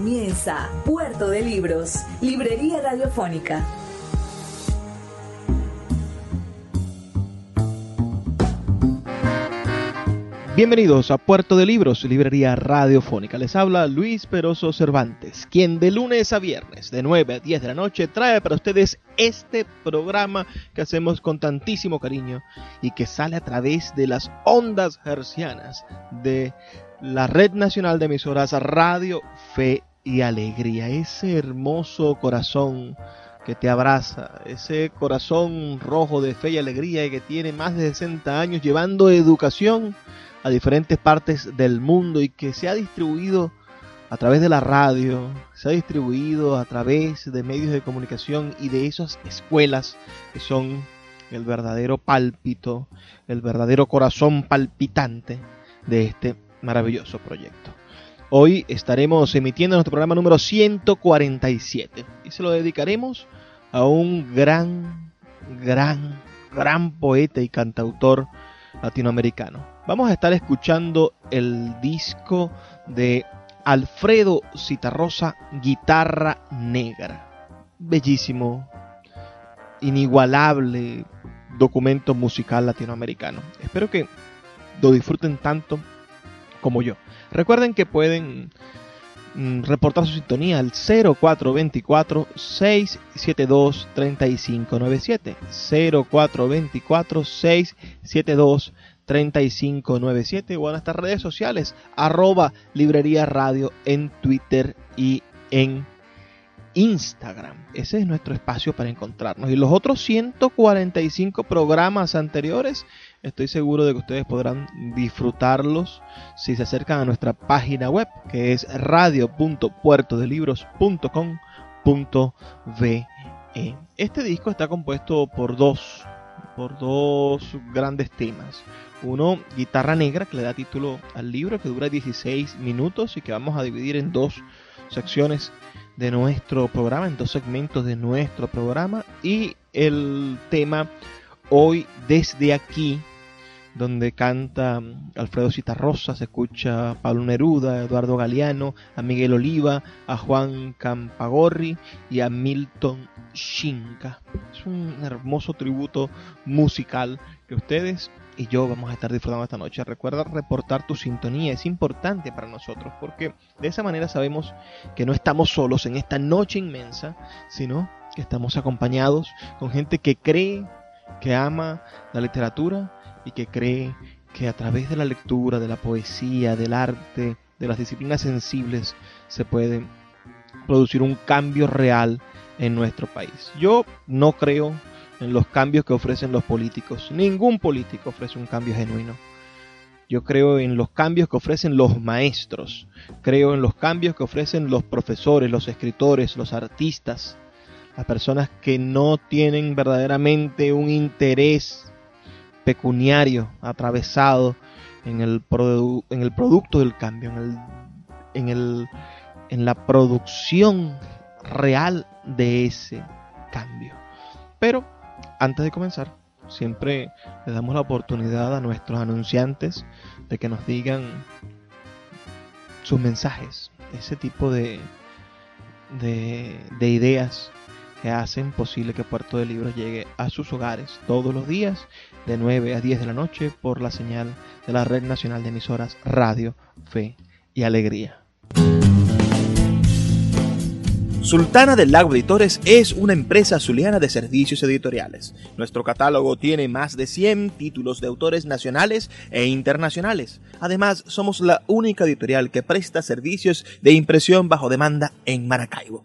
Comienza Puerto de Libros, Librería Radiofónica. Bienvenidos a Puerto de Libros, Librería Radiofónica. Les habla Luis Peroso Cervantes, quien de lunes a viernes, de 9 a 10 de la noche, trae para ustedes este programa que hacemos con tantísimo cariño y que sale a través de las ondas hercianas de la Red Nacional de Emisoras Radio Fe y Alegría. Ese hermoso corazón que te abraza, ese corazón rojo de fe y alegría y que tiene más de 60 años llevando educación a diferentes partes del mundo y que se ha distribuido a través de la radio, se ha distribuido a través de medios de comunicación y de esas escuelas que son el verdadero pálpito, el verdadero corazón palpitante de este maravilloso proyecto. Hoy estaremos emitiendo nuestro programa número 147 y se lo dedicaremos a un gran, gran, gran poeta y cantautor latinoamericano. Vamos a estar escuchando el disco de Alfredo Citarrosa, Guitarra Negra. Bellísimo, inigualable documento musical latinoamericano. Espero que lo disfruten tanto como yo. Recuerden que pueden mm, reportar su sintonía al 0424 672 3597 0424 672 3597 o en nuestras redes sociales arroba librería radio en Twitter y en Instagram. Ese es nuestro espacio para encontrarnos. Y los otros 145 programas anteriores, estoy seguro de que ustedes podrán disfrutarlos si se acercan a nuestra página web, que es radio.puertodelibros.com.ve. Este disco está compuesto por dos, por dos grandes temas. Uno, guitarra negra, que le da título al libro, que dura 16 minutos y que vamos a dividir en dos secciones de nuestro programa, en dos segmentos de nuestro programa. Y el tema Hoy desde aquí, donde canta Alfredo Citarrosa, se escucha a Pablo Neruda, a Eduardo Galeano, a Miguel Oliva, a Juan Campagorri y a Milton Shinka. Es un hermoso tributo musical que ustedes y yo vamos a estar disfrutando esta noche. Recuerda reportar tu sintonía, es importante para nosotros porque de esa manera sabemos que no estamos solos en esta noche inmensa, sino que estamos acompañados con gente que cree, que ama la literatura y que cree que a través de la lectura, de la poesía, del arte, de las disciplinas sensibles, se puede producir un cambio real en nuestro país. Yo no creo en los cambios que ofrecen los políticos. Ningún político ofrece un cambio genuino. Yo creo en los cambios que ofrecen los maestros. Creo en los cambios que ofrecen los profesores, los escritores, los artistas. Las personas que no tienen verdaderamente un interés pecuniario atravesado en el, en el producto del cambio, en, el, en, el, en la producción real de ese cambio. Pero antes de comenzar, siempre le damos la oportunidad a nuestros anunciantes de que nos digan sus mensajes, ese tipo de, de ideas que hacen posible que Puerto de Libros llegue a sus hogares todos los días de 9 a 10 de la noche por la señal de la Red Nacional de Emisoras Radio, Fe y Alegría. Sultana del Lago Editores es una empresa zuliana de servicios editoriales. Nuestro catálogo tiene más de 100 títulos de autores nacionales e internacionales. Además, somos la única editorial que presta servicios de impresión bajo demanda en Maracaibo.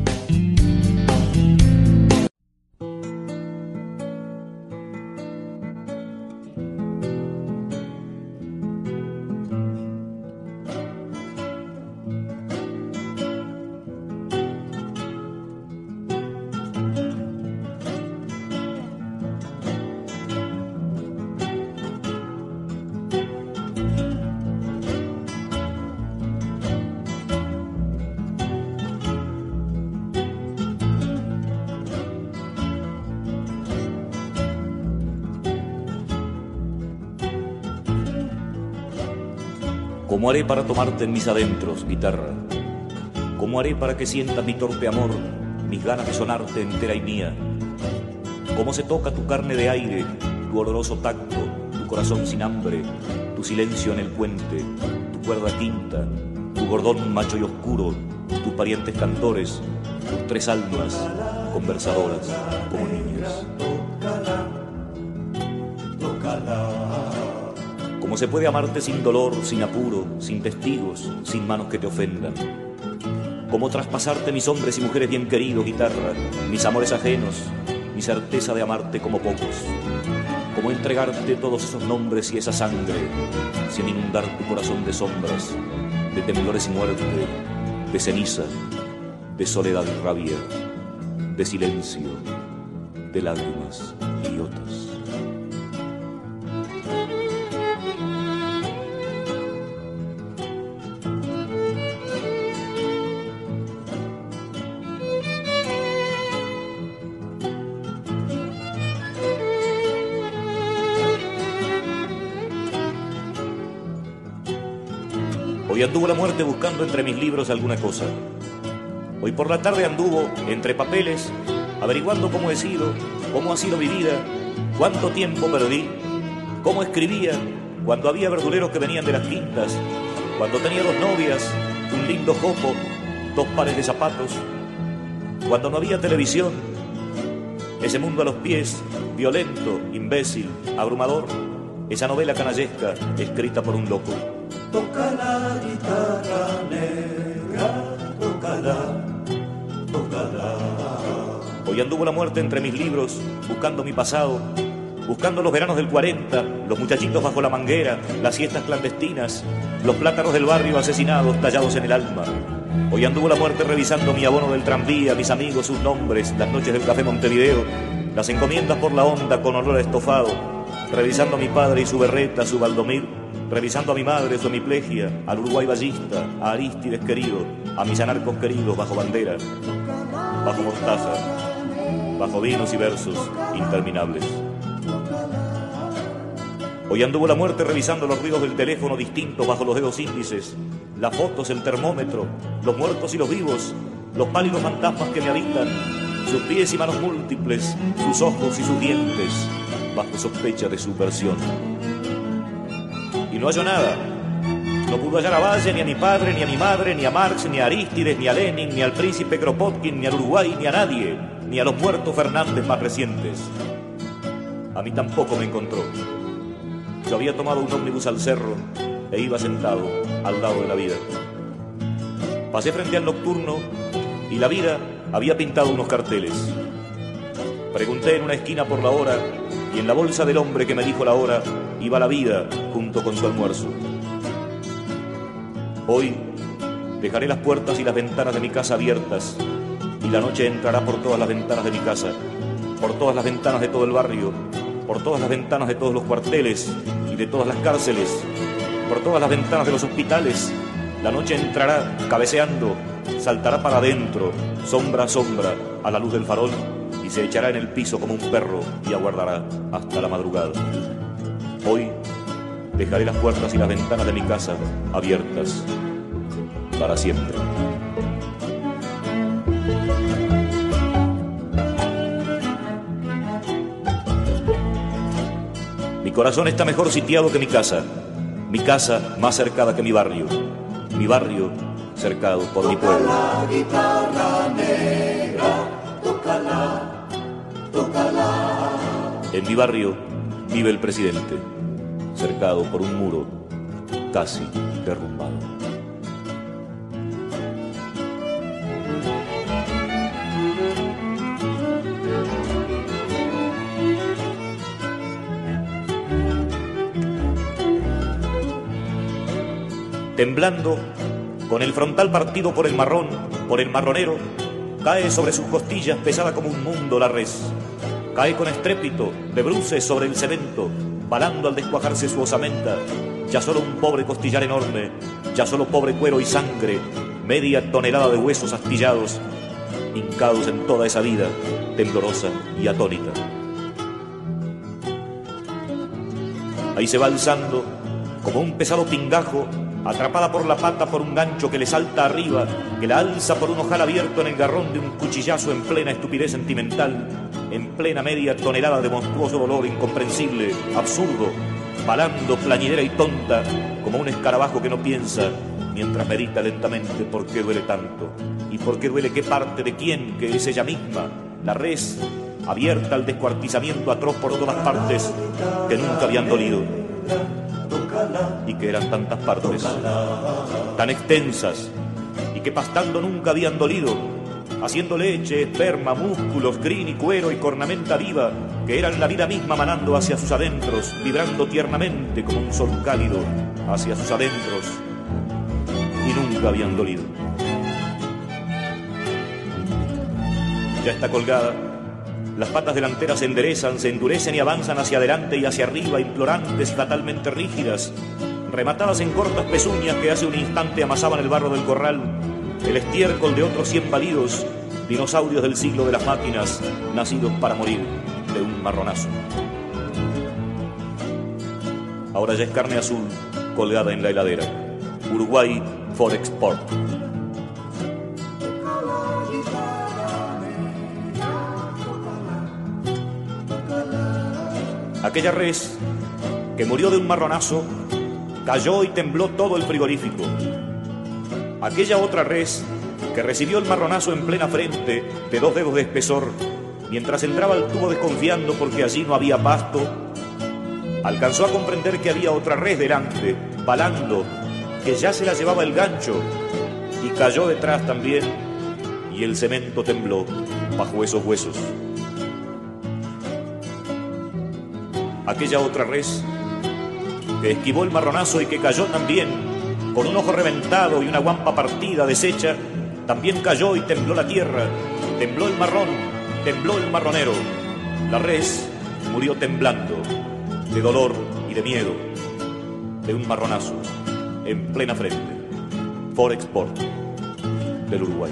Para tomarte en mis adentros, guitarra? ¿Cómo haré para que sientas mi torpe amor, mis ganas de sonarte entera y mía? ¿Cómo se toca tu carne de aire, tu oloroso tacto, tu corazón sin hambre, tu silencio en el puente, tu cuerda quinta, tu gordón macho y oscuro, tus parientes cantores, tus tres almas conversadoras como niñas? Se puede amarte sin dolor, sin apuro, sin testigos, sin manos que te ofendan? ¿Cómo traspasarte mis hombres y mujeres bien queridos, guitarra, mis amores ajenos, mi certeza de amarte como pocos? ¿Cómo entregarte todos esos nombres y esa sangre sin inundar tu corazón de sombras, de temblores y muerte, de ceniza, de soledad y rabia, de silencio, de lágrimas idiotas? Hoy anduvo la muerte buscando entre mis libros alguna cosa. Hoy por la tarde anduvo entre papeles, averiguando cómo he sido, cómo ha sido mi vida, cuánto tiempo perdí, cómo escribía, cuando había verduleros que venían de las quintas, cuando tenía dos novias, un lindo jopo, dos pares de zapatos, cuando no había televisión, ese mundo a los pies, violento, imbécil, abrumador, esa novela canallesca escrita por un loco. Toca la guitarra negra, tócala, tócala. Hoy anduvo la muerte entre mis libros, buscando mi pasado, buscando los veranos del 40, los muchachitos bajo la manguera, las siestas clandestinas, los plátanos del barrio asesinados tallados en el alma. Hoy anduvo la muerte revisando mi abono del tranvía, mis amigos, sus nombres, las noches del café Montevideo, las encomiendas por la onda con olor a estofado, revisando a mi padre y su berreta, su baldomir, revisando a mi madre, su hemiplegia, al Uruguay ballista, a Aristides querido, a mis anarcos queridos bajo bandera, bajo mostaza, bajo vinos y versos interminables. Hoy anduvo la muerte revisando los ruidos del teléfono distintos bajo los dedos índices, las fotos, el termómetro, los muertos y los vivos, los pálidos fantasmas que me habitan, sus pies y manos múltiples, sus ojos y sus dientes, bajo sospecha de subversión. Y no halló nada. No pudo hallar a Valle, ni a mi padre, ni a mi madre, ni a Marx, ni a Aristides, ni a Lenin, ni al príncipe Kropotkin, ni al Uruguay, ni a nadie, ni a los muertos Fernández más recientes. A mí tampoco me encontró. Yo había tomado un ómnibus al cerro e iba sentado al lado de la vida. Pasé frente al nocturno y la vida había pintado unos carteles. Pregunté en una esquina por la hora y en la bolsa del hombre que me dijo la hora iba la vida junto con su almuerzo. Hoy dejaré las puertas y las ventanas de mi casa abiertas y la noche entrará por todas las ventanas de mi casa, por todas las ventanas de todo el barrio, por todas las ventanas de todos los cuarteles y de todas las cárceles, por todas las ventanas de los hospitales. La noche entrará cabeceando, saltará para adentro, sombra a sombra, a la luz del farol se echará en el piso como un perro y aguardará hasta la madrugada. Hoy dejaré las puertas y las ventanas de mi casa abiertas para siempre. Mi corazón está mejor sitiado que mi casa, mi casa más cercada que mi barrio, mi barrio cercado por mi pueblo. En mi barrio vive el presidente, cercado por un muro casi derrumbado. Temblando, con el frontal partido por el marrón, por el marronero, cae sobre sus costillas pesada como un mundo la res. Cae con estrépito, de bruces sobre el cemento, balando al descuajarse su osamenta. Ya solo un pobre costillar enorme, ya solo pobre cuero y sangre, media tonelada de huesos astillados, hincados en toda esa vida, temblorosa y atónita. Ahí se va alzando, como un pesado pingajo, atrapada por la pata por un gancho que le salta arriba, que la alza por un ojal abierto en el garrón de un cuchillazo en plena estupidez sentimental, en plena media tonelada de monstruoso dolor incomprensible, absurdo, balando plañidera y tonta, como un escarabajo que no piensa, mientras medita lentamente por qué duele tanto, y por qué duele qué parte de quién, que es ella misma, la res, abierta al descuartizamiento atroz por todas partes, que nunca habían dolido y que eran tantas partes, tan extensas, y que pastando nunca habían dolido, haciendo leche, esperma, músculos, crin y cuero y cornamenta viva, que eran la vida misma manando hacia sus adentros, vibrando tiernamente como un sol cálido hacia sus adentros, y nunca habían dolido. Ya está colgada las patas delanteras se enderezan, se endurecen y avanzan hacia adelante y hacia arriba, implorantes y fatalmente rígidas, rematadas en cortas pezuñas que hace un instante amasaban el barro del corral, el estiércol de otros cien balidos, dinosaurios del siglo de las máquinas, nacidos para morir de un marronazo. Ahora ya es carne azul colgada en la heladera. Uruguay for export. Aquella res que murió de un marronazo cayó y tembló todo el frigorífico. Aquella otra res que recibió el marronazo en plena frente de dos dedos de espesor mientras entraba al tubo desconfiando porque allí no había pasto, alcanzó a comprender que había otra res delante, balando, que ya se la llevaba el gancho y cayó detrás también y el cemento tembló bajo esos huesos. Aquella otra res que esquivó el marronazo y que cayó también, con un ojo reventado y una guampa partida deshecha, también cayó y tembló la tierra, tembló el marrón, tembló el marronero. La res murió temblando, de dolor y de miedo, de un marronazo, en plena frente, for export del Uruguay.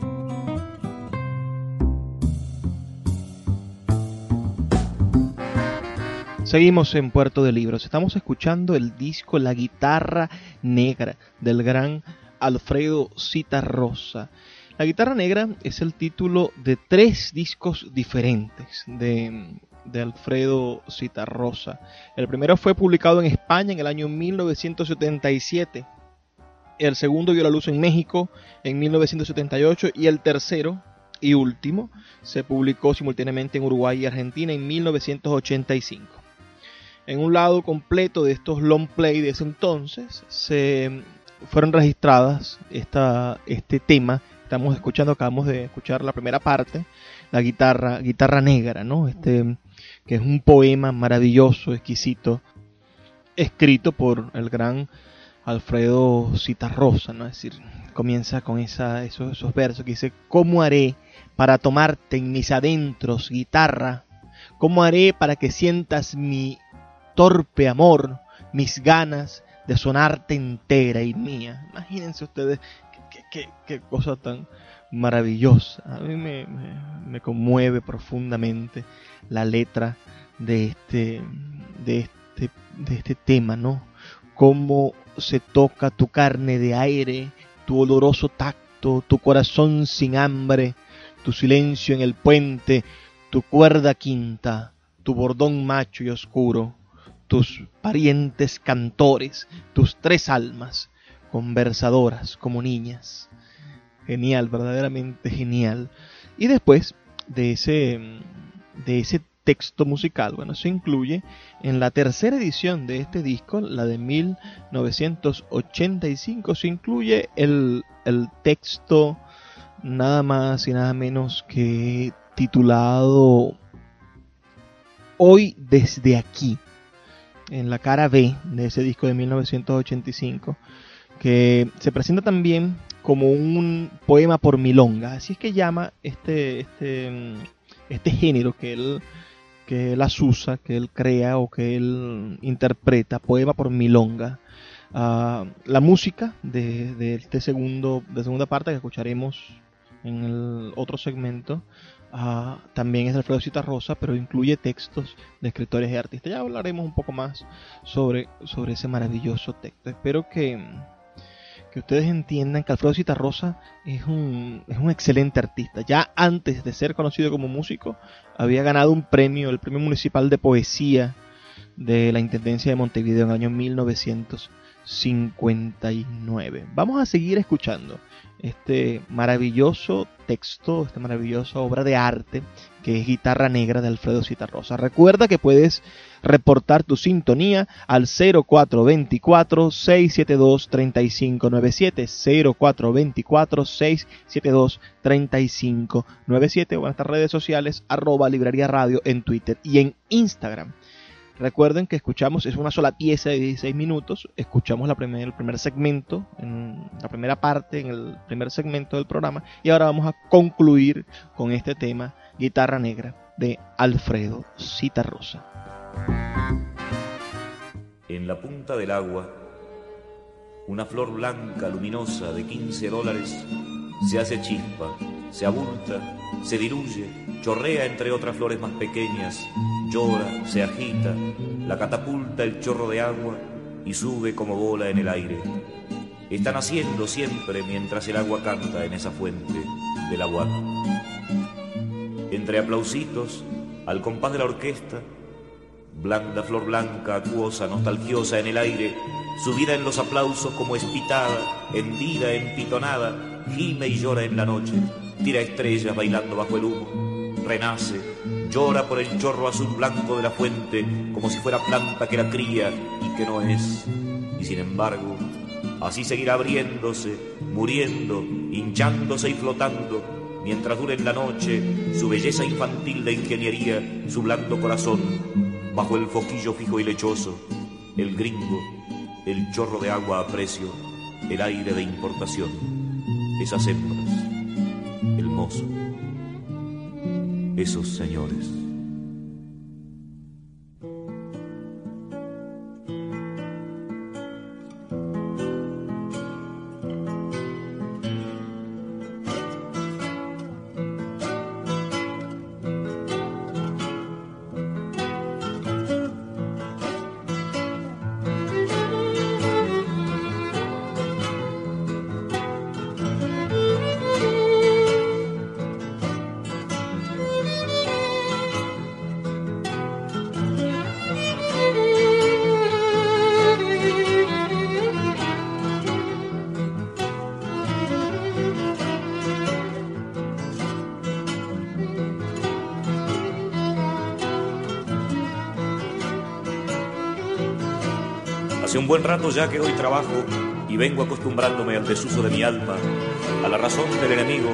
Seguimos en Puerto de Libros. Estamos escuchando el disco La guitarra negra del gran Alfredo Citarrosa. La guitarra negra es el título de tres discos diferentes de, Alfredo Citarrosa. El primero fue publicado en España en el año 1977. El segundo vio la luz en México en 1978 y el tercero y último se publicó simultáneamente en Uruguay y Argentina en 1985. En un lado completo de estos long play de ese entonces se fueron registradas esta, este tema. Estamos escuchando, acabamos de escuchar la primera parte, la guitarra, guitarra negra, ¿no? Este, que es un poema maravilloso, exquisito, escrito por el gran Alfredo Citarrosa, ¿no? Es decir, comienza con esa, esos, esos versos que dice, ¿cómo haré para tomarte en mis adentros, guitarra? ¿Cómo haré para que sientas mi torpe amor, mis ganas de sonarte entera y mía? Imagínense ustedes qué, qué, cosa tan maravillosa. A mí me, me, me, conmueve profundamente la letra de este, de este, de este tema, ¿no? Cómo se toca tu carne de aire, tu oloroso tacto, tu corazón sin hambre, tu silencio en el puente, tu cuerda quinta, tu bordón macho y oscuro, tus parientes cantores, tus tres almas, conversadoras como niñas. Genial, verdaderamente genial. Y después de ese, de ese texto musical, bueno, se incluye en la tercera edición de este disco, la de 1985, se incluye el, el texto nada más y nada menos que titulado Hoy desde aquí, en la cara B de ese disco de 1985, que se presenta también como un poema por milonga, así es que llama este, este, este género que él, que él asusa, que él crea o que él interpreta, poema por milonga. Uh, la música de, de, este segundo, de segunda parte que escucharemos en el otro segmento, también es Alfredo Citarrosa, pero incluye textos de escritores y artistas. Ya hablaremos un poco más sobre, sobre ese maravilloso texto. Espero que, que ustedes entiendan que Alfredo Citarrosa es un, es un excelente artista. Ya antes de ser conocido como músico, había ganado un premio, el Premio Municipal de Poesía de la Intendencia de Montevideo en el año 1959. Vamos a seguir escuchando este maravilloso texto, esta maravillosa obra de arte que es Guitarra Negra de Alfredo Citarrosa. Recuerda que puedes reportar tu sintonía al 0424-672-3597, 0424-672-3597 o en nuestras redes sociales arroba librería radio en Twitter y en Instagram. Recuerden que escuchamos, es una sola pieza de 16 minutos, escuchamos la primer, el primer segmento, en la primera parte, en el primer segmento del programa, y ahora vamos a concluir con este tema, Guitarra Negra, de Alfredo Citarrosa. En la punta del agua, una flor blanca luminosa de 15 dólares se hace chispa, se abulta, se diluye, chorrea entre otras flores más pequeñas, llora, se agita, la catapulta el chorro de agua y sube como bola en el aire. Están haciendo siempre mientras el agua canta en esa fuente del agua. Entre aplausitos, al compás de la orquesta, blanda flor blanca, acuosa, nostalgiosa en el aire, subida en los aplausos como espitada, hendida, empitonada, gime y llora en la noche, tira estrellas bailando bajo el humo, renace, llora por el chorro azul blanco de la fuente, como si fuera planta que la cría y que no es, y sin embargo, así seguirá abriéndose, muriendo, hinchándose y flotando, mientras dure en la noche su belleza infantil de ingeniería, su blando corazón, bajo el foquillo fijo y lechoso, el gringo, el chorro de agua a precio, el aire de importación, esas hembras, el mozo, esos señores. Ya que hoy trabajo y vengo acostumbrándome al desuso de mi alma, a la razón del enemigo,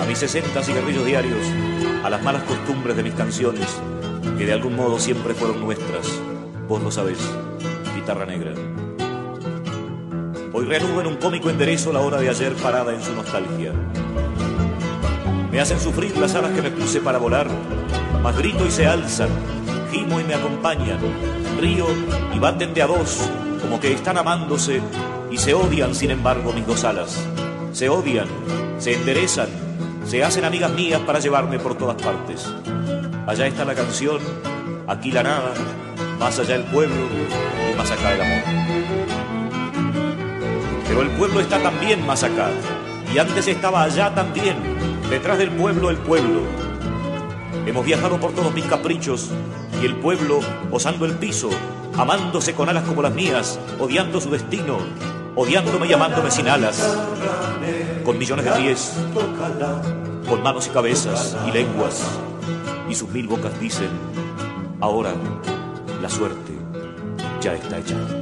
a mis 60 cigarrillos diarios, a las malas costumbres de mis canciones, que de algún modo siempre fueron nuestras. Vos lo sabés, guitarra negra. Hoy reanudo en un cómico enderezo la hora de ayer parada en su nostalgia. Me hacen sufrir las alas que me puse para volar, mas grito y se alzan, gimo y me acompañan, río y baten de a dos, como que están amándose y se odian sin embargo mis dos alas. Se odian, se enderezan, se hacen amigas mías para llevarme por todas partes. Allá está la canción, aquí la nada, más allá el pueblo y más acá el amor. Pero el pueblo está también más acá, y antes estaba allá también, detrás del pueblo el pueblo. Hemos viajado por todos mis caprichos, y el pueblo, osando el piso, amándose con alas como las mías, odiando su destino, odiándome y amándome sin alas, con millones de pies, con manos y cabezas y lenguas, y sus mil bocas dicen, ahora la suerte ya está hecha.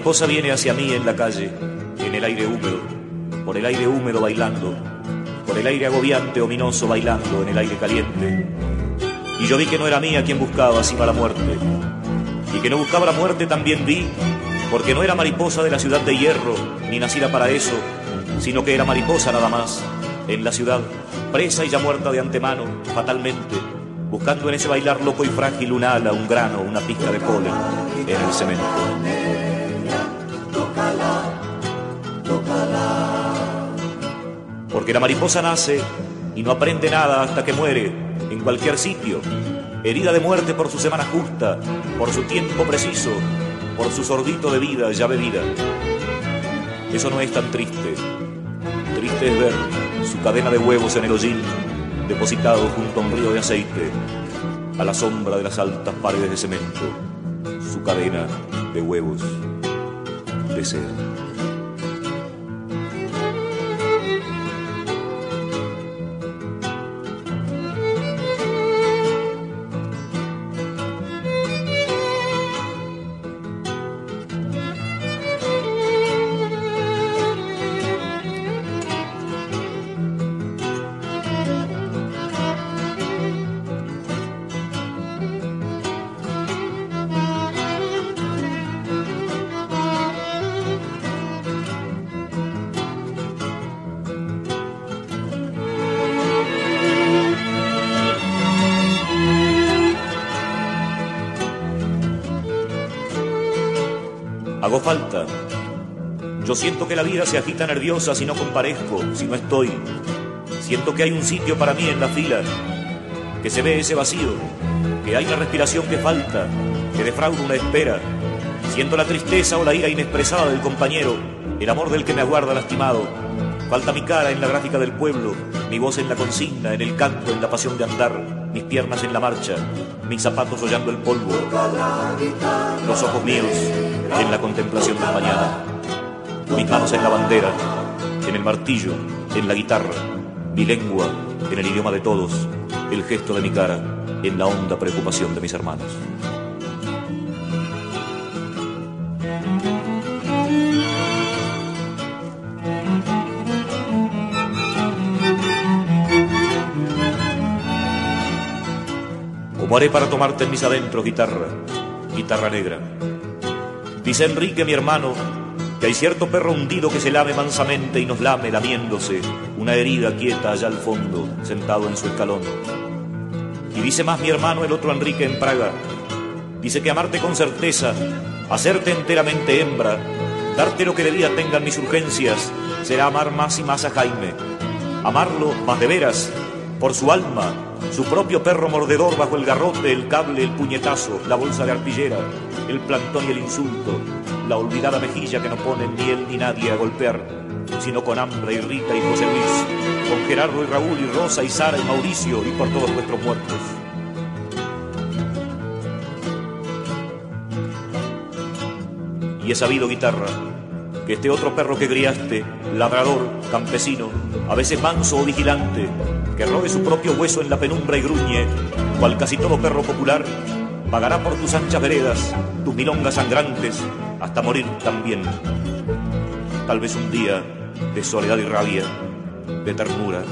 Mariposa viene hacia mí en la calle, en el aire húmedo, por el aire húmedo bailando, por el aire agobiante, ominoso bailando en el aire caliente. Y yo vi que no era mía quien buscaba sino la muerte. Y que no buscaba la muerte también vi, porque no era mariposa de la ciudad de hierro, ni nacida para eso, sino que era mariposa nada más, en la ciudad, presa y ya muerta de antemano, fatalmente, buscando en ese bailar loco y frágil un ala, un grano, una pizca de polen en el cemento. Porque la mariposa nace y no aprende nada hasta que muere en cualquier sitio, herida de muerte por su semana justa, por su tiempo preciso, por su sordito de vida ya bebida. Eso no es tan triste. Triste es ver su cadena de huevos en el hollín, depositado junto a un río de aceite, a la sombra de las altas paredes de cemento, su cadena de huevos de ser. Yo siento que la vida se agita nerviosa si no comparezco, si no estoy. Siento que hay un sitio para mí en la fila, que se ve ese vacío, que hay la respiración que falta, que defrauda una espera. Siento la tristeza o la ira inexpresada del compañero, el amor del que me aguarda lastimado. Falta mi cara en la gráfica del pueblo, mi voz en la consigna, en el canto, en la pasión de andar, mis piernas en la marcha, mis zapatos hollando el polvo, los ojos míos en la contemplación del mañana, mis manos en la bandera, en el martillo, en la guitarra, mi lengua en el idioma de todos, el gesto de mi cara en la honda preocupación de mis hermanos. Como haré para tomarte en mis adentros, guitarra, guitarra negra. Dice Enrique, mi hermano, que hay cierto perro hundido que se lame mansamente y nos lame lamiéndose, una herida quieta allá al fondo, sentado en su escalón. Y dice más mi hermano, el otro Enrique en Praga, dice que amarte con certeza, hacerte enteramente hembra, Darte lo que de día tengan mis urgencias será amar más y más a Jaime. Amarlo más de veras, por su alma, su propio perro mordedor bajo el garrote, el cable, el puñetazo, la bolsa de arpillera, el plantón y el insulto, la olvidada mejilla que no pone ni él ni nadie a golpear, sino con hambre y Rita y José Luis, con Gerardo y Raúl y Rosa y Sara y Mauricio y por todos nuestros muertos. Y he sabido, guitarra, este otro perro que criaste, labrador, campesino, a veces manso o vigilante, que robe su propio hueso en la penumbra y gruñe, cual casi todo perro popular, vagará por tus anchas veredas, tus milongas sangrantes, hasta morir también. Tal vez un día de soledad y rabia, de ternura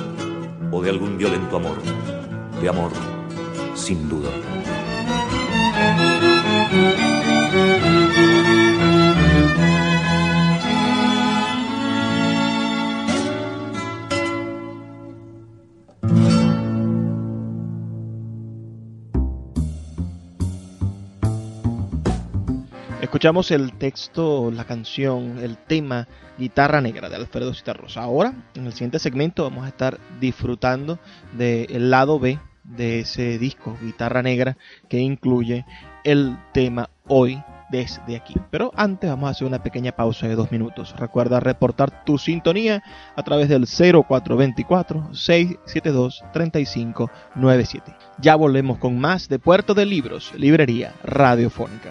o de algún violento amor, de amor, sin duda. Escuchamos el texto, la canción, el tema Guitarra Negra de Alfredo Citarrosa. Ahora, en el siguiente segmento, vamos a estar disfrutando del lado B de ese disco, Guitarra Negra, que incluye el tema Hoy desde aquí. Pero antes vamos a hacer una pequeña pausa de dos minutos. Recuerda reportar tu sintonía a través del 0424-672-3597. Ya volvemos con más de Puerto de Libros, Librería Radiofónica.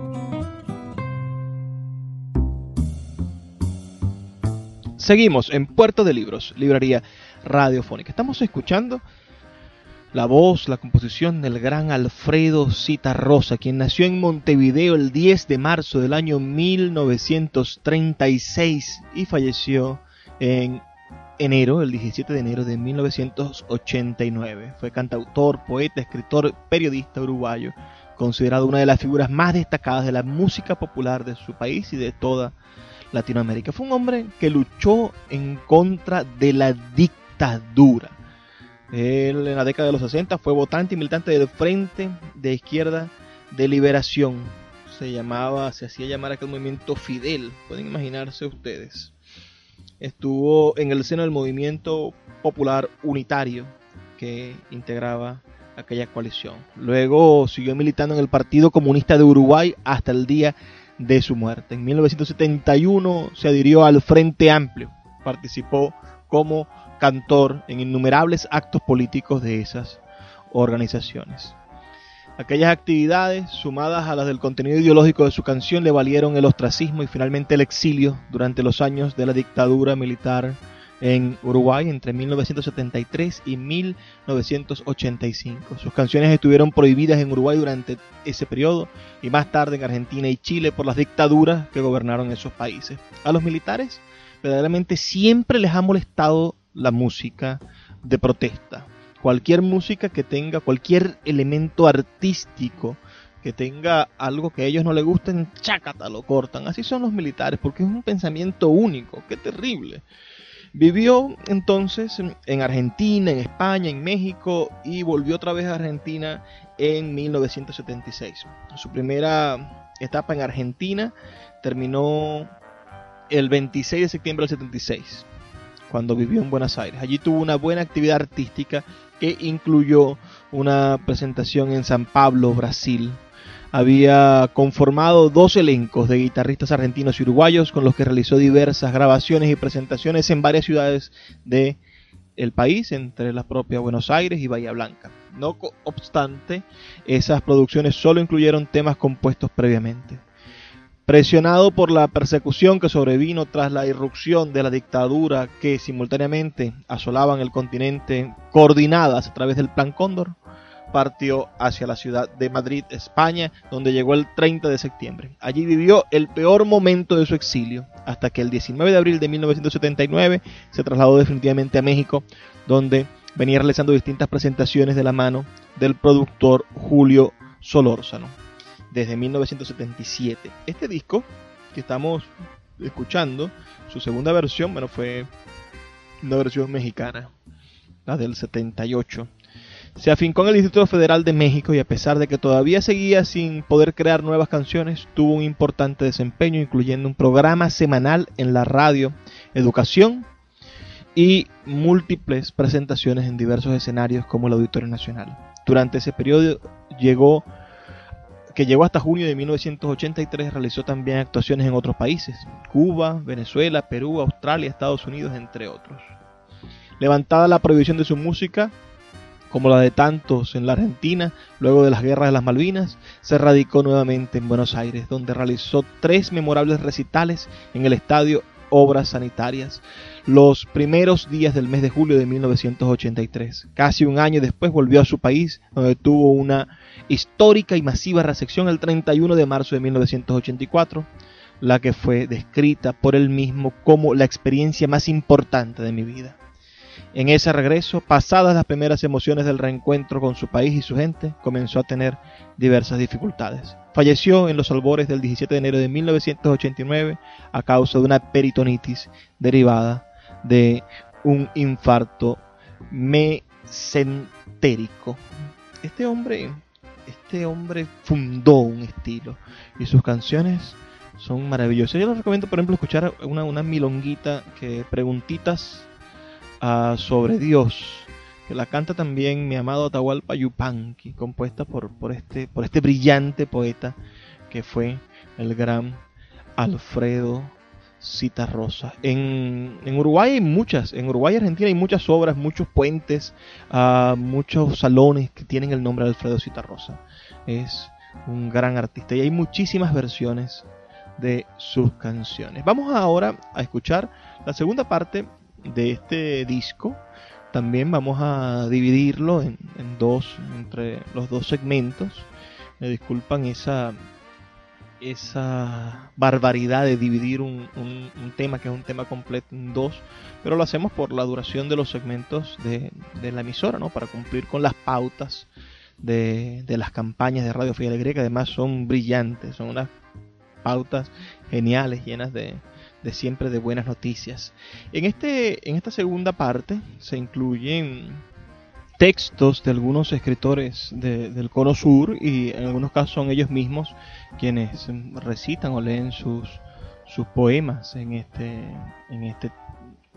Seguimos en Puerto de Libros, librería radiofónica. Estamos escuchando la voz, la composición del gran Alfredo Citarrosa, quien nació en Montevideo el 10 de marzo del año 1936 y falleció en enero, el 17 de enero de 1989. Fue cantautor, poeta, escritor, periodista uruguayo, considerado una de las figuras más destacadas de la música popular de su país y de toda Latinoamérica. Fue un hombre que luchó en contra de la dictadura. Él en la década de los 60 fue votante y militante del Frente de Izquierda de Liberación. Se llamaba, se hacía llamar aquel movimiento Fidel, pueden imaginarse ustedes. Estuvo en el seno del movimiento popular unitario que integraba aquella coalición. Luego siguió militando en el Partido Comunista de Uruguay hasta el día de su muerte. En 1971 se adhirió al Frente Amplio, participó como cantor en innumerables actos políticos de esas organizaciones. Aquellas actividades, sumadas a las del contenido ideológico de su canción, le valieron el ostracismo y finalmente el exilio durante los años de la dictadura militar en Uruguay entre 1973 y 1985. Sus canciones estuvieron prohibidas en Uruguay durante ese periodo y más tarde en Argentina y Chile por las dictaduras que gobernaron esos países. A los militares verdaderamente siempre les ha molestado la música de protesta. Cualquier música que tenga cualquier elemento artístico que tenga algo que a ellos no les gusten, chácata, lo cortan. Así son los militares, porque es un pensamiento único, qué terrible. Vivió entonces en Argentina, en España, en México y volvió otra vez a Argentina en 1976. Su primera etapa en Argentina terminó el 26 de septiembre del 76, cuando vivió en Buenos Aires. Allí tuvo una buena actividad artística que incluyó una presentación en San Pablo, Brasil, había conformado dos elencos de guitarristas argentinos y uruguayos con los que realizó diversas grabaciones y presentaciones en varias ciudades de el país, entre la propia Buenos Aires y Bahía Blanca. No obstante, esas producciones solo incluyeron temas compuestos previamente. Presionado por la persecución que sobrevino tras la irrupción de la dictadura que simultáneamente asolaban el continente coordinadas a través del Plan Cóndor, partió hacia la ciudad de Madrid, España, donde llegó el 30 de septiembre. Allí vivió el peor momento de su exilio, hasta que el 19 de abril de 1979 se trasladó definitivamente a México, donde venía realizando distintas presentaciones de la mano del productor Julio Solórzano desde 1977. Este disco que estamos escuchando, su segunda versión, bueno, fue una versión mexicana, la del 78. Se afincó en el Distrito Federal de México y a pesar de que todavía seguía sin poder crear nuevas canciones, tuvo un importante desempeño, incluyendo un programa semanal en la radio, educación y múltiples presentaciones en diversos escenarios como el Auditorio Nacional. Durante ese periodo llegó que llegó hasta junio de 1983, realizó también actuaciones en otros países, Cuba, Venezuela, Perú, Australia, Estados Unidos, entre otros. Levantada la prohibición de su música, como la de tantos en la Argentina, luego de las guerras de las Malvinas, se radicó nuevamente en Buenos Aires, donde realizó tres memorables recitales en el estadio Obras Sanitarias los primeros días del mes de julio de 1983. Casi un año después volvió a su país, donde tuvo una histórica y masiva recepción el 31 de marzo de 1984, la que fue descrita por él mismo como la experiencia más importante de mi vida. En ese regreso, pasadas las primeras emociones del reencuentro con su país y su gente, comenzó a tener diversas dificultades. Falleció en los albores del 17 de enero de 1989 a causa de una peritonitis derivada de un infarto mesentérico. Este hombre, este hombre fundó un estilo y sus canciones son maravillosas. Yo les recomiendo, por ejemplo, escuchar una, una milonguita que preguntitas sobre Dios, que la canta también mi amado Atahualpa Yupanqui, compuesta por, por, este, por este brillante poeta que fue el gran Alfredo Citarrosa. En, en Uruguay hay muchas, en Uruguay y Argentina hay muchas obras, muchos puentes, uh, muchos salones que tienen el nombre de Alfredo Citarrosa. Es un gran artista y hay muchísimas versiones de sus canciones. Vamos ahora a escuchar la segunda parte de este disco. También vamos a dividirlo en, en dos, entre los dos segmentos. Me disculpan esa esa barbaridad de dividir un, un, tema que es un tema completo en dos, pero lo hacemos por la duración de los segmentos de, de la emisora, ¿no? Para cumplir con las pautas de, de las campañas de Radio Alegría, que además son brillantes, son unas pautas geniales, llenas de, de siempre de buenas noticias. En, este, en esta segunda parte se incluyen textos de algunos escritores de, del Cono Sur y en algunos casos son ellos mismos quienes recitan o leen sus, sus poemas en este, en este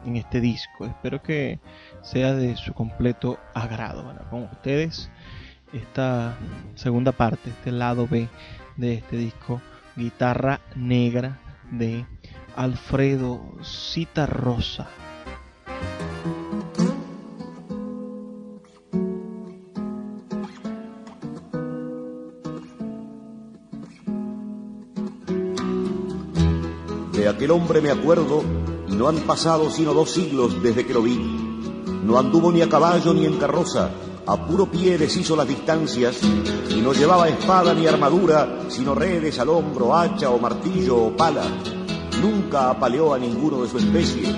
en este disco. Espero que sea de su completo agrado. Con ustedes esta segunda parte, este lado B de este disco, Guitarra Negra de Alfredo Citarrosa. De aquel hombre me acuerdo y no han pasado sino dos siglos desde que lo vi. No anduvo ni a caballo ni en carroza, a puro pie deshizo las distancias y no llevaba espada ni armadura, sino redes al hombro, hacha o martillo o pala. Nunca apaleó a ninguno de su especie.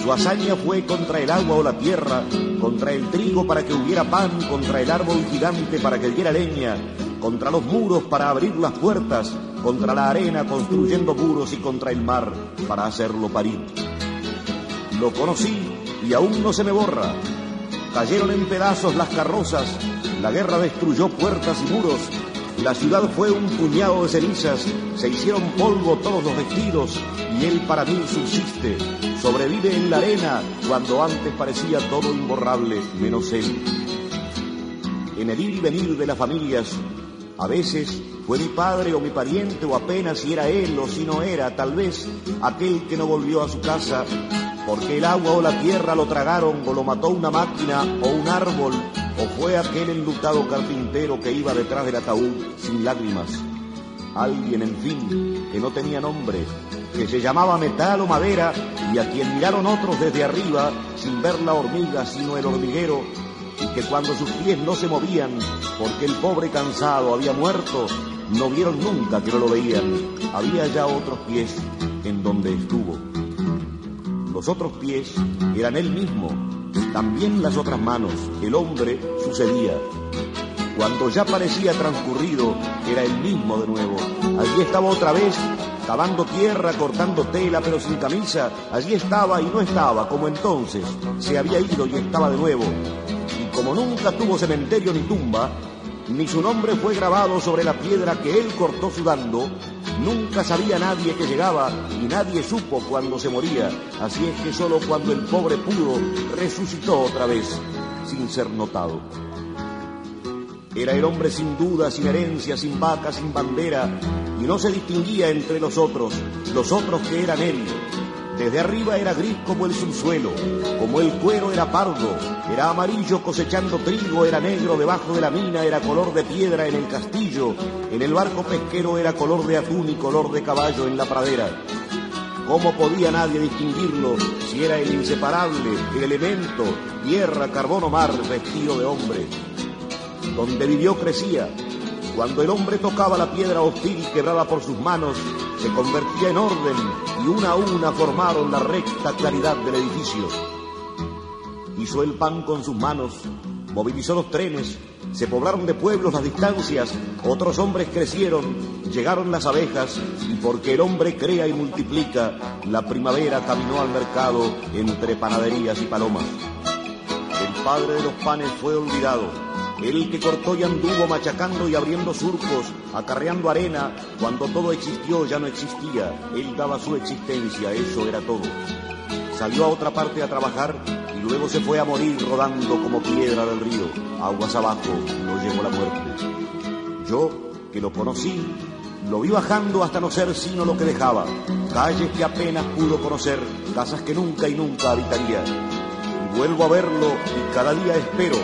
Su hazaña fue contra el agua o la tierra, contra el trigo para que hubiera pan, contra el árbol gigante para que diera leña, contra los muros para abrir las puertas, contra la arena construyendo muros y contra el mar para hacerlo parir. Lo conocí y aún no se me borra. Cayeron en pedazos las carrozas, la guerra destruyó puertas y muros, la ciudad fue un puñado de cenizas, se hicieron polvo todos los vestidos y él para mí subsiste, sobrevive en la arena cuando antes parecía todo imborrable menos él. En el ir y venir de las familias, a veces fue mi padre o mi pariente o apenas si era él o si no era, tal vez aquel que no volvió a su casa porque el agua o la tierra lo tragaron o lo mató una máquina o un árbol o fue aquel enlutado carpintero que iba detrás del ataúd sin lágrimas. Alguien, en fin, que no tenía nombre, que se llamaba metal o madera y a quien miraron otros desde arriba sin ver la hormiga sino el hormiguero y que cuando sus pies no se movían porque el pobre cansado había muerto, no vieron nunca que no lo veían había ya otros pies en donde estuvo. Los otros pies eran él mismo, también las otras manos, el hombre sucedía. Cuando ya parecía transcurrido, era el mismo de nuevo. Allí estaba otra vez, cavando tierra, cortando tela, pero sin camisa. Allí estaba y no estaba, como entonces. Se había ido y estaba de nuevo. Y como nunca tuvo cementerio ni tumba, ni su nombre fue grabado sobre la piedra que él cortó sudando, nunca sabía nadie que llegaba y nadie supo cuando se moría, así es que solo cuando el pobre pudo, resucitó otra vez, sin ser notado. Era el hombre sin duda, sin herencia, sin vaca, sin bandera, y no se distinguía entre los otros, los otros que eran él. Desde arriba era gris como el subsuelo, como el cuero era pardo, era amarillo cosechando trigo, era negro debajo de la mina, era color de piedra en el castillo, en el barco pesquero era color de atún y color de caballo en la pradera. ¿Cómo podía nadie distinguirlo si era el inseparable, el elemento, tierra, carbón o mar vestido de hombre? Donde vivió crecía. Cuando el hombre tocaba la piedra hostil quebrada por sus manos, se convertía en orden y una a una formaron la recta claridad del edificio. Hizo el pan con sus manos, movilizó los trenes, se poblaron de pueblos las distancias, otros hombres crecieron, llegaron las abejas, y porque el hombre crea y multiplica, la primavera caminó al mercado entre panaderías y palomas. El padre de los panes fue olvidado, el que cortó y anduvo machacando y abriendo surcos, acarreando arena, cuando todo existió ya no existía, él daba su existencia, eso era todo. Salió a otra parte a trabajar y luego se fue a morir rodando como piedra del río, aguas abajo, lo llevó la muerte. Yo, que lo conocí, lo vi bajando hasta no ser sino lo que dejaba, calles que apenas pudo conocer, casas que nunca y nunca habitaría. Vuelvo a verlo y cada día espero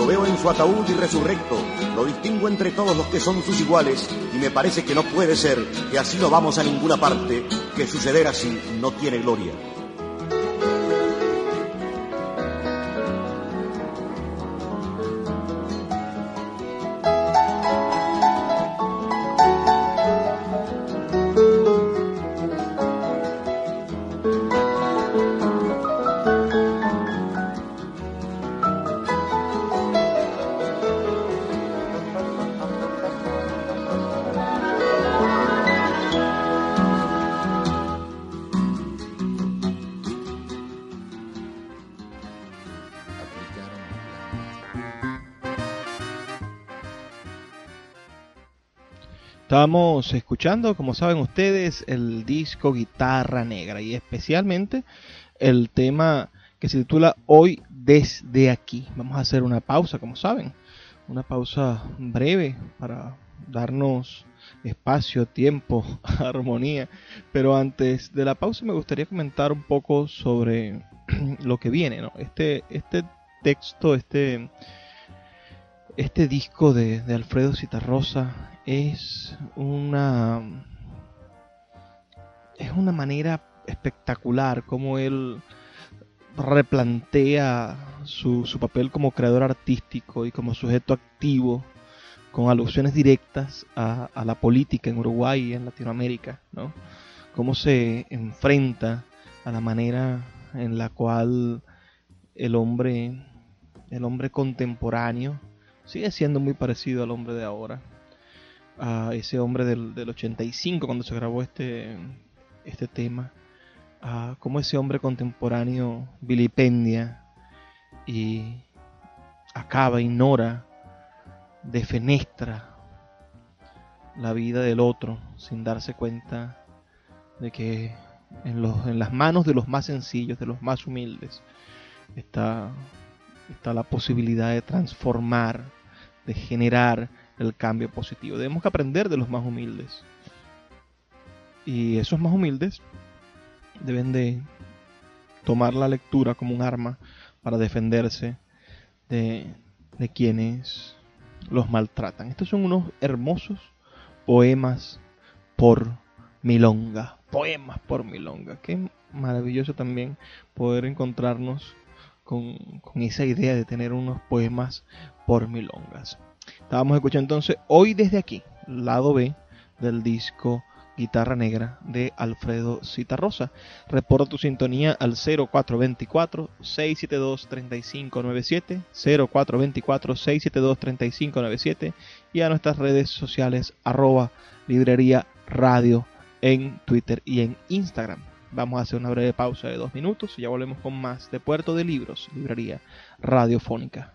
lo veo en su ataúd y resurrecto, lo distingo entre todos los que son sus iguales y me parece que no puede ser que así no vamos a ninguna parte, que suceder así no tiene gloria. Estamos escuchando, como saben ustedes, el disco Guitarra Negra y especialmente el tema que se titula Hoy desde aquí. Vamos a hacer una pausa, como saben, una pausa breve para darnos espacio, tiempo, armonía. Pero antes de la pausa me gustaría comentar un poco sobre lo que viene, ¿no? Este, este texto, este, este disco de, de Alfredo Citarrosa es una es una manera espectacular como él replantea su, su, papel como creador artístico y como sujeto activo con alusiones directas a, a, la política en Uruguay y en Latinoamérica, ¿no? Cómo se enfrenta a la manera en la cual el hombre, el hombre contemporáneo sigue siendo muy parecido al hombre de ahora a ese hombre del, del 85 cuando se grabó este, este tema, a cómo ese hombre contemporáneo vilipendia y acaba, ignora, defenestra la vida del otro sin darse cuenta de que en, los, en las manos de los más sencillos, de los más humildes, está, está la posibilidad de transformar, de generar el cambio positivo. Debemos aprender de los más humildes. Y esos más humildes deben de tomar la lectura como un arma para defenderse de, de quienes los maltratan. Estos son unos hermosos poemas por Milonga. Poemas por Milonga. Qué maravilloso también poder encontrarnos con, con esa idea de tener unos poemas por Milongas. Estábamos escuchando entonces Hoy desde aquí, lado B del disco Guitarra Negra de Alfredo Citarrosa. Reporta tu sintonía al 0424-672-3597, 0424-672-3597 y a nuestras redes sociales arroba librería radio en Twitter y en Instagram. Vamos a hacer una breve pausa de dos minutos y ya volvemos con más de Puerto de Libros, librería radiofónica.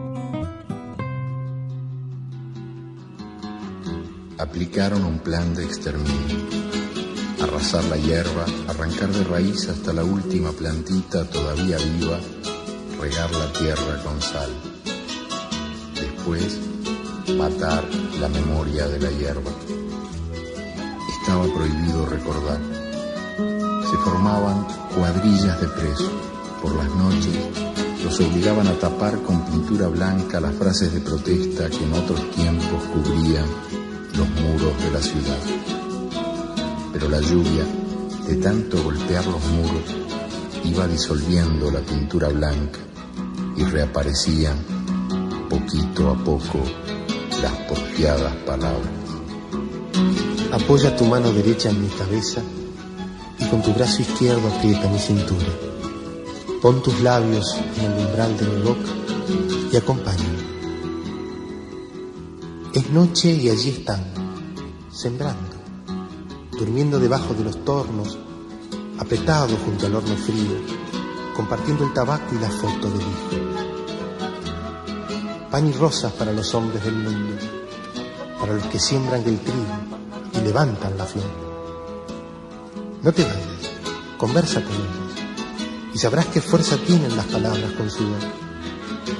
Aplicaron un plan de exterminio. Arrasar la hierba, arrancar de raíz hasta la última plantita todavía viva, regar la tierra con sal. Después, matar la memoria de la hierba estaba prohibido recordar. Se formaban cuadrillas de presos. Por las noches los obligaban a tapar con pintura blanca las frases de protesta que en otros tiempos cubrían los muros de la ciudad. Pero la lluvia, de tanto golpear los muros, iba disolviendo la pintura blanca y reaparecían poquito a poco las porfiadas palabras. Apoya tu mano derecha en mi cabeza y con tu brazo izquierdo aprieta mi cintura. Pon tus labios en el umbral de mi boca y acompáñame. Es noche y allí están, sembrando, durmiendo debajo de los tornos, apretados junto al horno frío, compartiendo el tabaco y la foto del hijo. Pan y rosas para los hombres del mundo, para los que siembran el trigo y levantan la flor. No te vayas, conversa con ellos y sabrás qué fuerza tienen las palabras con sudor.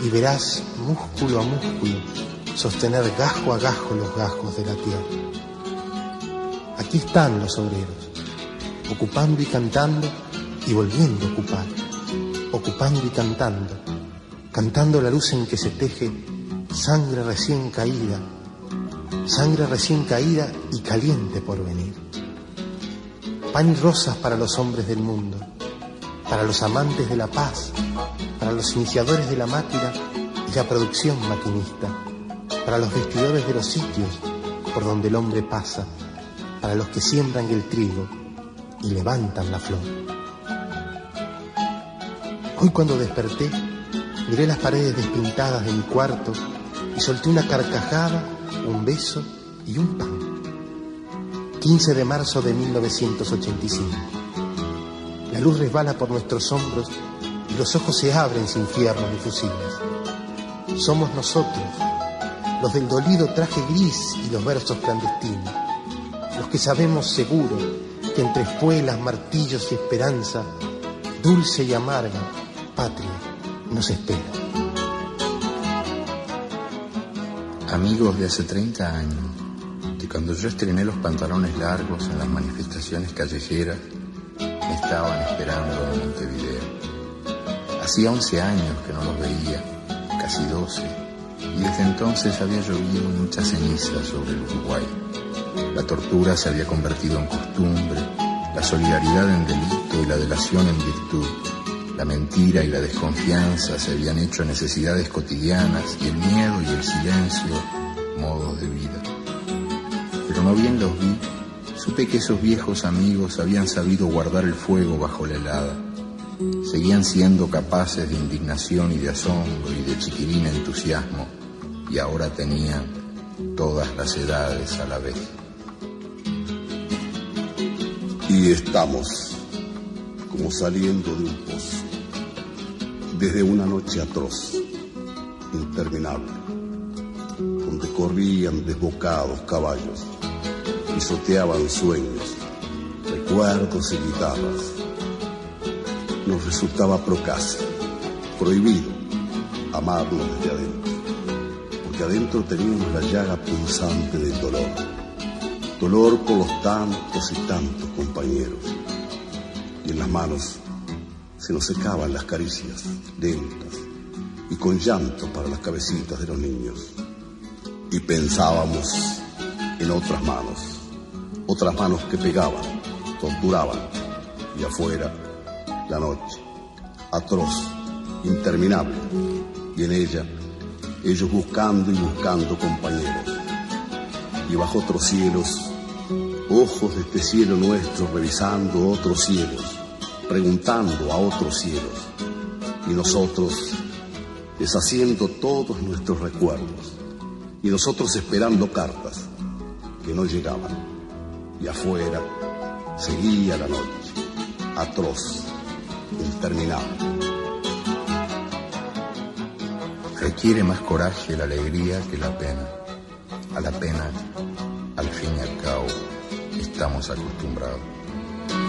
Y verás músculo a músculo sostener gajo a gajo los gajos de la tierra. Aquí están los obreros, ocupando y cantando y volviendo a ocupar, ocupando y cantando, cantando la luz en que se teje sangre recién caída sangre recién caída y caliente por venir. Pan y rosas para los hombres del mundo, para los amantes de la paz, para los iniciadores de la máquina y la producción maquinista, para los vestidores de los sitios por donde el hombre pasa, para los que siembran el trigo y levantan la flor. Hoy cuando desperté, miré las paredes despintadas de mi cuarto y solté una carcajada un beso y un pan. 15 de marzo de 1985. La luz resbala por nuestros hombros y los ojos se abren sin fierros ni fusiles. Somos nosotros, los del dolido traje gris y los versos clandestinos, los que sabemos seguro que entre espuelas, martillos y esperanza, dulce y amarga, patria nos espera. Amigos de hace 30 años, que cuando yo estrené los pantalones largos en las manifestaciones callejeras, me estaban esperando en Montevideo. Hacía 11 años que no los veía, casi 12, y desde entonces había llovido mucha ceniza sobre el Uruguay. La tortura se había convertido en costumbre, la solidaridad en delito y la delación en virtud. La mentira y la desconfianza se habían hecho necesidades cotidianas y el miedo y el silencio modos de vida. Pero no bien los vi, supe que esos viejos amigos habían sabido guardar el fuego bajo la helada. Seguían siendo capaces de indignación y de asombro y de chiquilín entusiasmo y ahora tenían todas las edades a la vez. Y estamos como saliendo de un pozo desde una noche atroz, interminable, donde corrían desbocados caballos, pisoteaban sueños, recuerdos y guitarras. Nos resultaba procaz, prohibido amarnos desde adentro, adentro teníamos la llaga punzante del dolor, dolor por los tantos y tantos compañeros, y en las manos se nos secaban las caricias lentas y con llanto para las cabecitas de los niños. Y pensábamos en otras manos, otras manos que pegaban, torturaban, y afuera la noche, atroz, interminable, y en ella ellos buscando y buscando compañeros. Y bajo otros cielos, ojos de este cielo nuestro revisando otros cielos, preguntando a otros cielos, y nosotros deshaciendo todos nuestros recuerdos, y nosotros esperando cartas que no llegaban, y afuera seguía la noche, atroz, interminable. Requiere más coraje la alegría que la pena. A la pena, al fin y al cabo, estamos acostumbrados.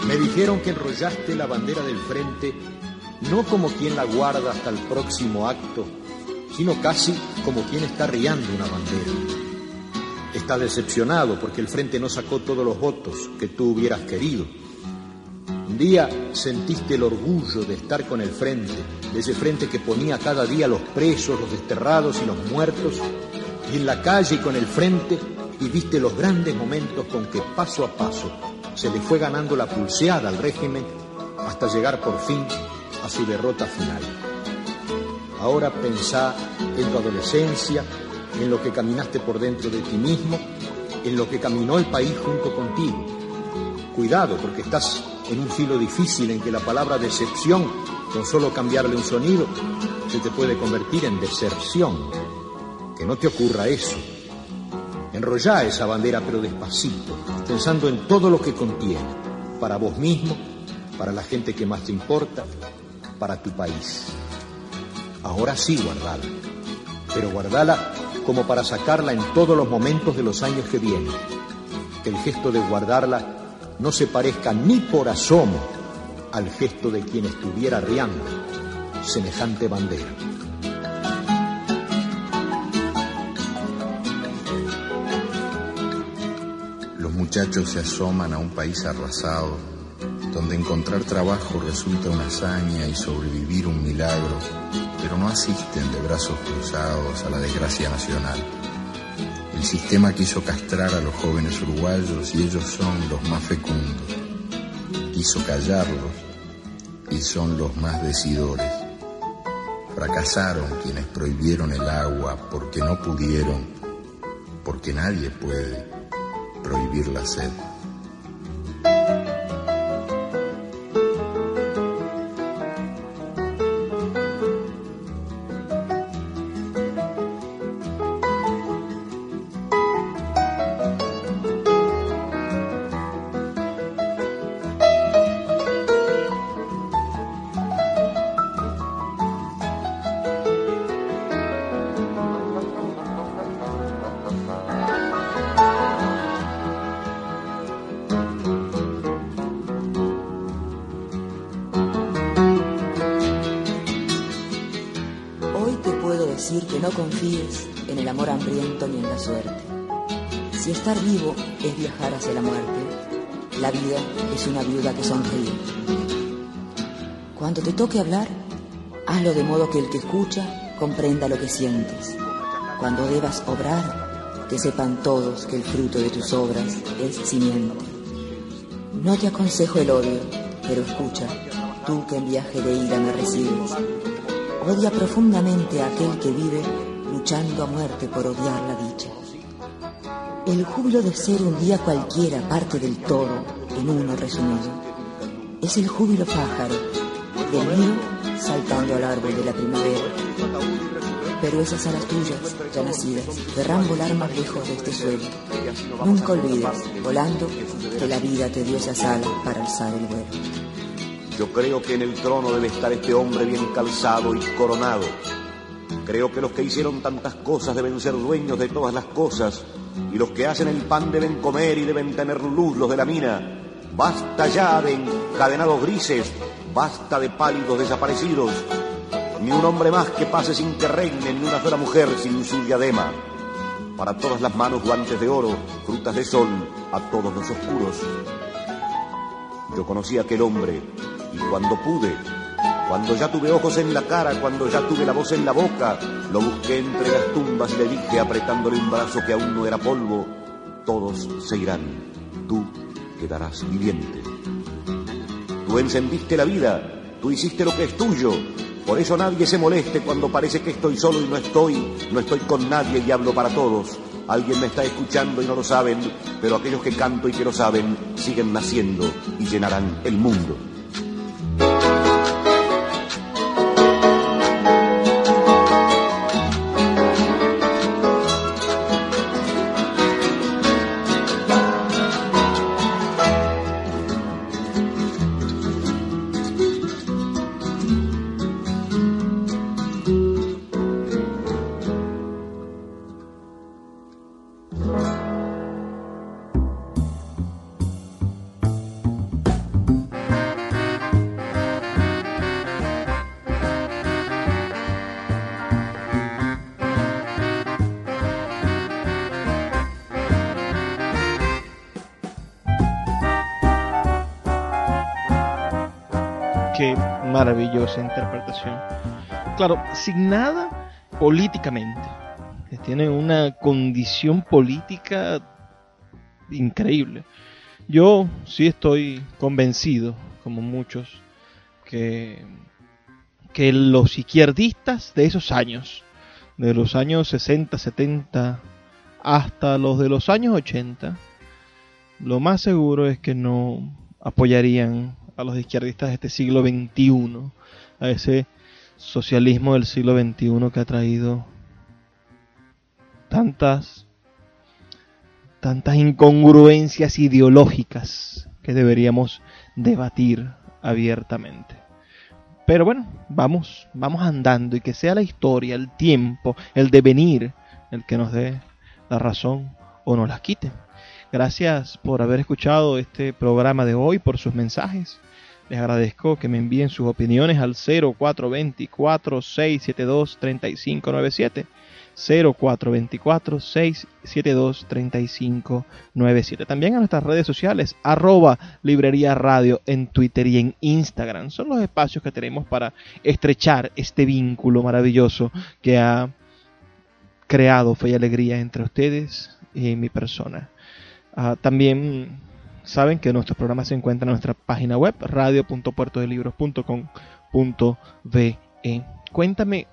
Me dijeron que enrollaste la bandera del frente no como quien la guarda hasta el próximo acto, sino casi como quien está riando una bandera. Está decepcionado porque el frente no sacó todos los votos que tú hubieras querido un día sentiste el orgullo de estar con el frente, de ese frente que ponía cada día los presos, los desterrados y los muertos, y en la calle y con el frente viviste los grandes momentos con que paso a paso se le fue ganando la pulseada al régimen hasta llegar por fin a su derrota final. Ahora pensá en tu adolescencia, en lo que caminaste por dentro de ti mismo, en lo que caminó el país junto contigo. Cuidado, porque estás en un filo difícil en que la palabra decepción, con solo cambiarle un sonido, se te puede convertir en deserción. Que no te ocurra eso. Enrollá esa bandera pero despacito, pensando en todo lo que contiene, para vos mismo, para la gente que más te importa, para tu país. Ahora sí guardala, pero guardala como para sacarla en todos los momentos de los años que vienen. El gesto de guardarla no se parezca ni por asomo al gesto de quien estuviera riando semejante bandera. Los muchachos se asoman a un país arrasado, donde encontrar trabajo resulta una hazaña y sobrevivir un milagro, pero no asisten de brazos cruzados a la desgracia nacional. El sistema quiso castrar a los jóvenes uruguayos y ellos son los más fecundos. Quiso callarlos y son los más decidores. Fracasaron quienes prohibieron el agua porque no pudieron, porque nadie puede prohibir la sed. Cuando te toque hablar, hazlo de modo que el que escucha comprenda lo que sientes. Cuando debas obrar, que sepan todos que el fruto de tus obras es simiente. No te aconsejo el odio, pero escucha, tú que en viaje de ira me recibes. Odia profundamente a aquel que vive luchando a muerte por odiar la dicha. El júbilo de ser un día cualquiera parte del todo en uno resumido. Es el júbilo pájaro del nido saltando al árbol de la primavera. Pero esas alas tuyas, ya nacidas, querrán volar más lejos de este suelo. Nunca olvides, volando, que la vida te dio esas alas para alzar el vuelo. Yo creo que en el trono debe estar este hombre bien calzado y coronado. Creo que los que hicieron tantas cosas deben ser dueños de todas las cosas, y los que hacen el pan deben comer y deben tener luz los de la mina. Basta ya de encadenados grises, Basta de pálidos desaparecidos, ni un hombre más que pase sin que reine, ni una sola mujer sin su diadema. Para todas las manos guantes de oro, frutas de sol, a todos los oscuros. Yo conocí a aquel hombre y cuando pude, cuando ya tuve ojos en la cara, cuando ya tuve la voz en la boca, lo busqué entre las tumbas y le dije apretándole un brazo que aún no era polvo, todos se irán, tú quedarás viviente. Tú encendiste la vida, tú hiciste lo que es tuyo, por eso nadie se moleste cuando parece que estoy solo y no estoy, no estoy con nadie y hablo para todos. Alguien me está escuchando y no lo saben, pero aquellos que canto y que lo saben siguen naciendo y llenarán el mundo. Maravillosa interpretación. Claro, sin nada políticamente. Tiene una condición política increíble. Yo sí estoy convencido, como muchos, que, que los izquierdistas de esos años, de los años 60, 70, hasta los de los años 80, lo más seguro es que no apoyarían a los izquierdistas de este siglo XXI, a ese socialismo del siglo XXI que ha traído tantas tantas incongruencias ideológicas que deberíamos debatir abiertamente. Pero bueno, vamos, vamos andando y que sea la historia, el tiempo, el devenir el que nos dé la razón o nos las quite. Gracias por haber escuchado este programa de hoy, por sus mensajes. Les agradezco que me envíen sus opiniones al 0424-672-3597. 0424-672-3597. También a nuestras redes sociales, arroba librería radio en Twitter y en Instagram. Son los espacios que tenemos para estrechar este vínculo maravilloso que ha creado fe y alegría entre ustedes y mi persona. Uh, también saben que nuestros programas se encuentran en nuestra página web radio.puertodelibros.com.be. Cuéntame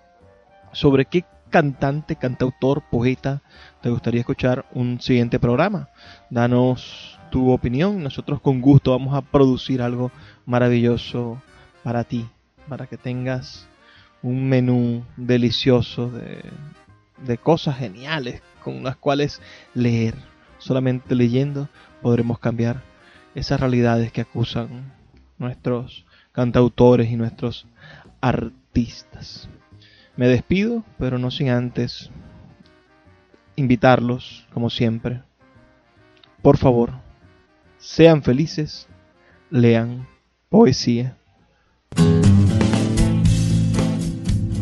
sobre qué cantante, cantautor, poeta te gustaría escuchar un siguiente programa. Danos tu opinión. Nosotros con gusto vamos a producir algo maravilloso para ti, para que tengas un menú delicioso de, de cosas geniales con las cuales leer. Solamente leyendo podremos cambiar esas realidades que acusan nuestros cantautores y nuestros artistas. Me despido, pero no sin antes invitarlos, como siempre. Por favor, sean felices, lean poesía.